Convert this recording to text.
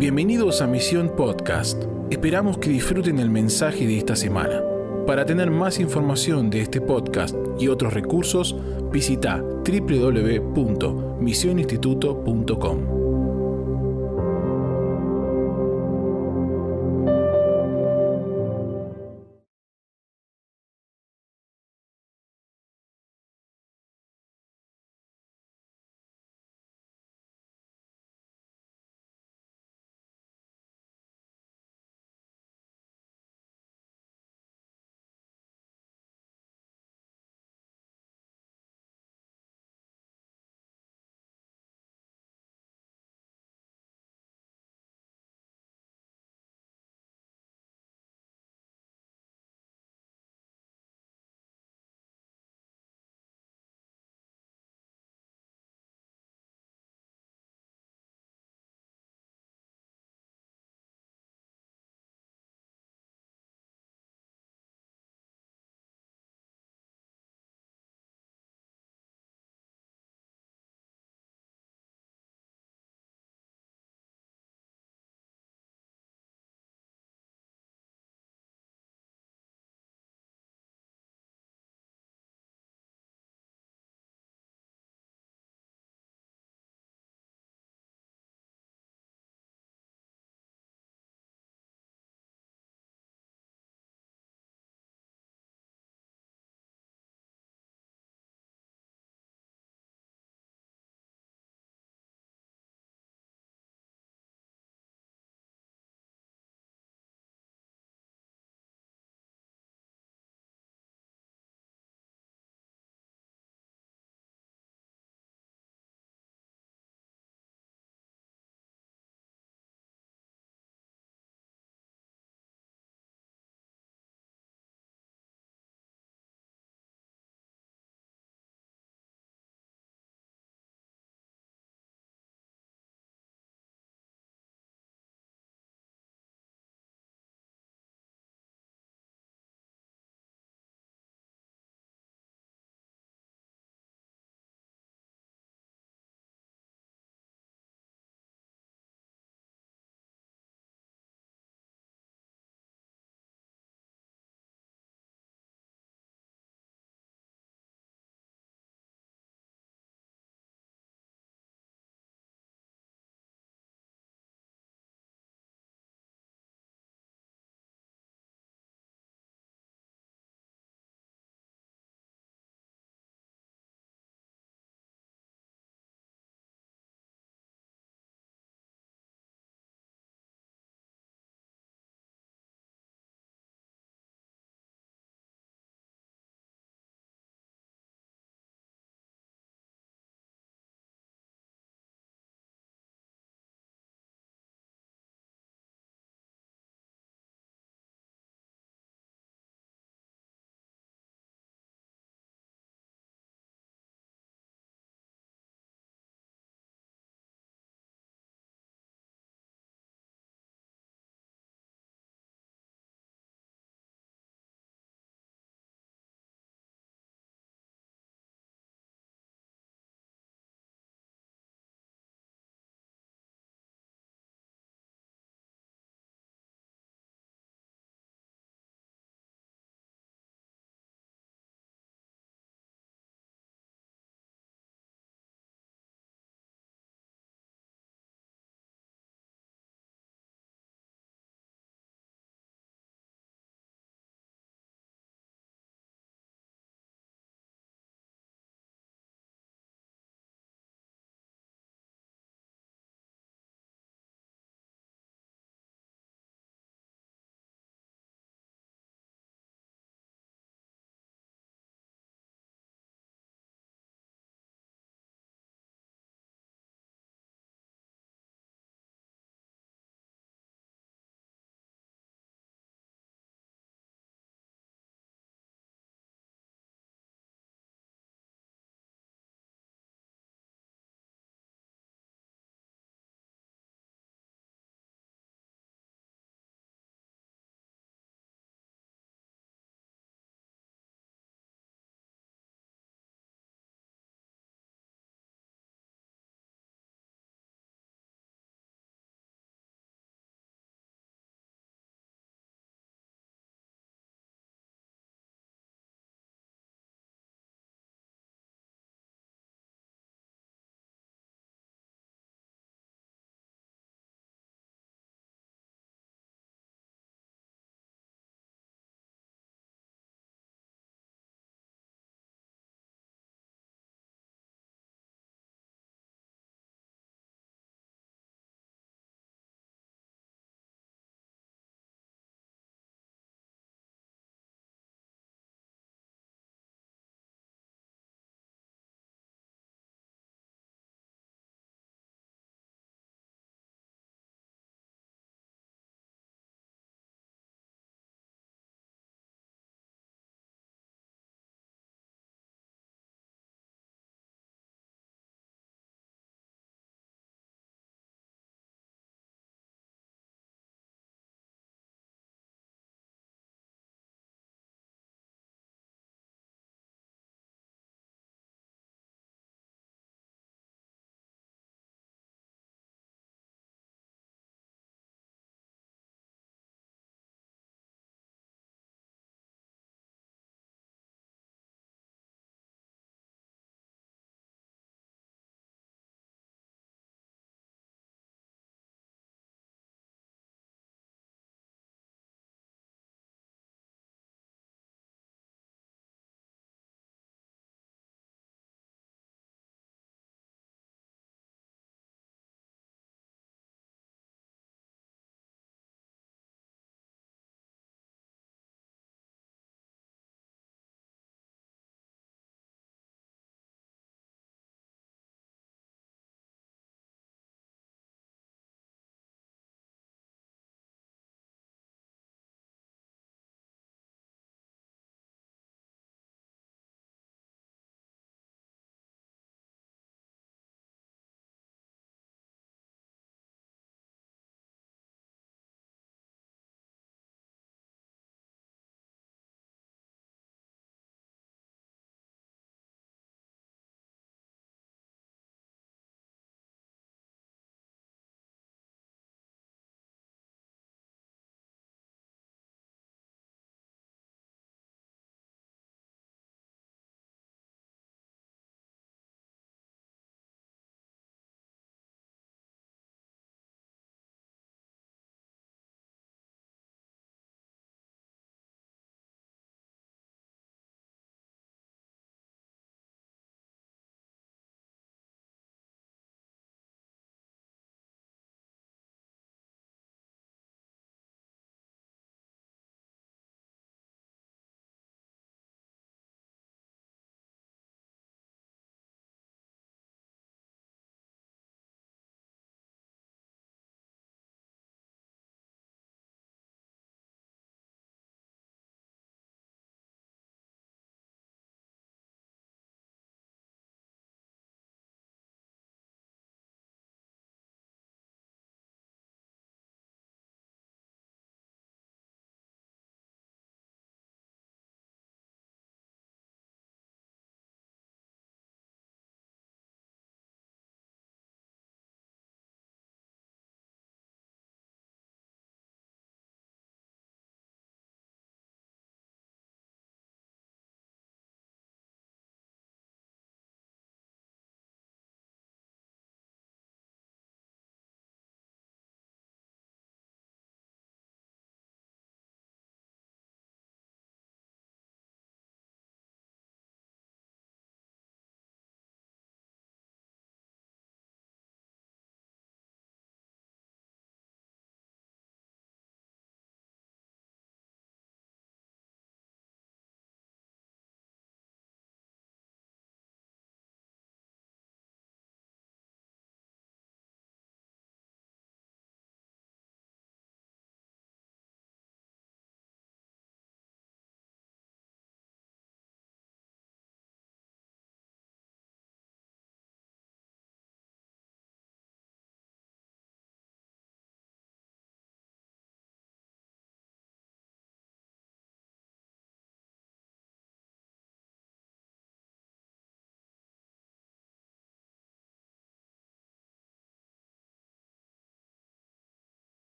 Bienvenidos a Misión Podcast. Esperamos que disfruten el mensaje de esta semana. Para tener más información de este podcast y otros recursos, visita www.misioninstituto.com.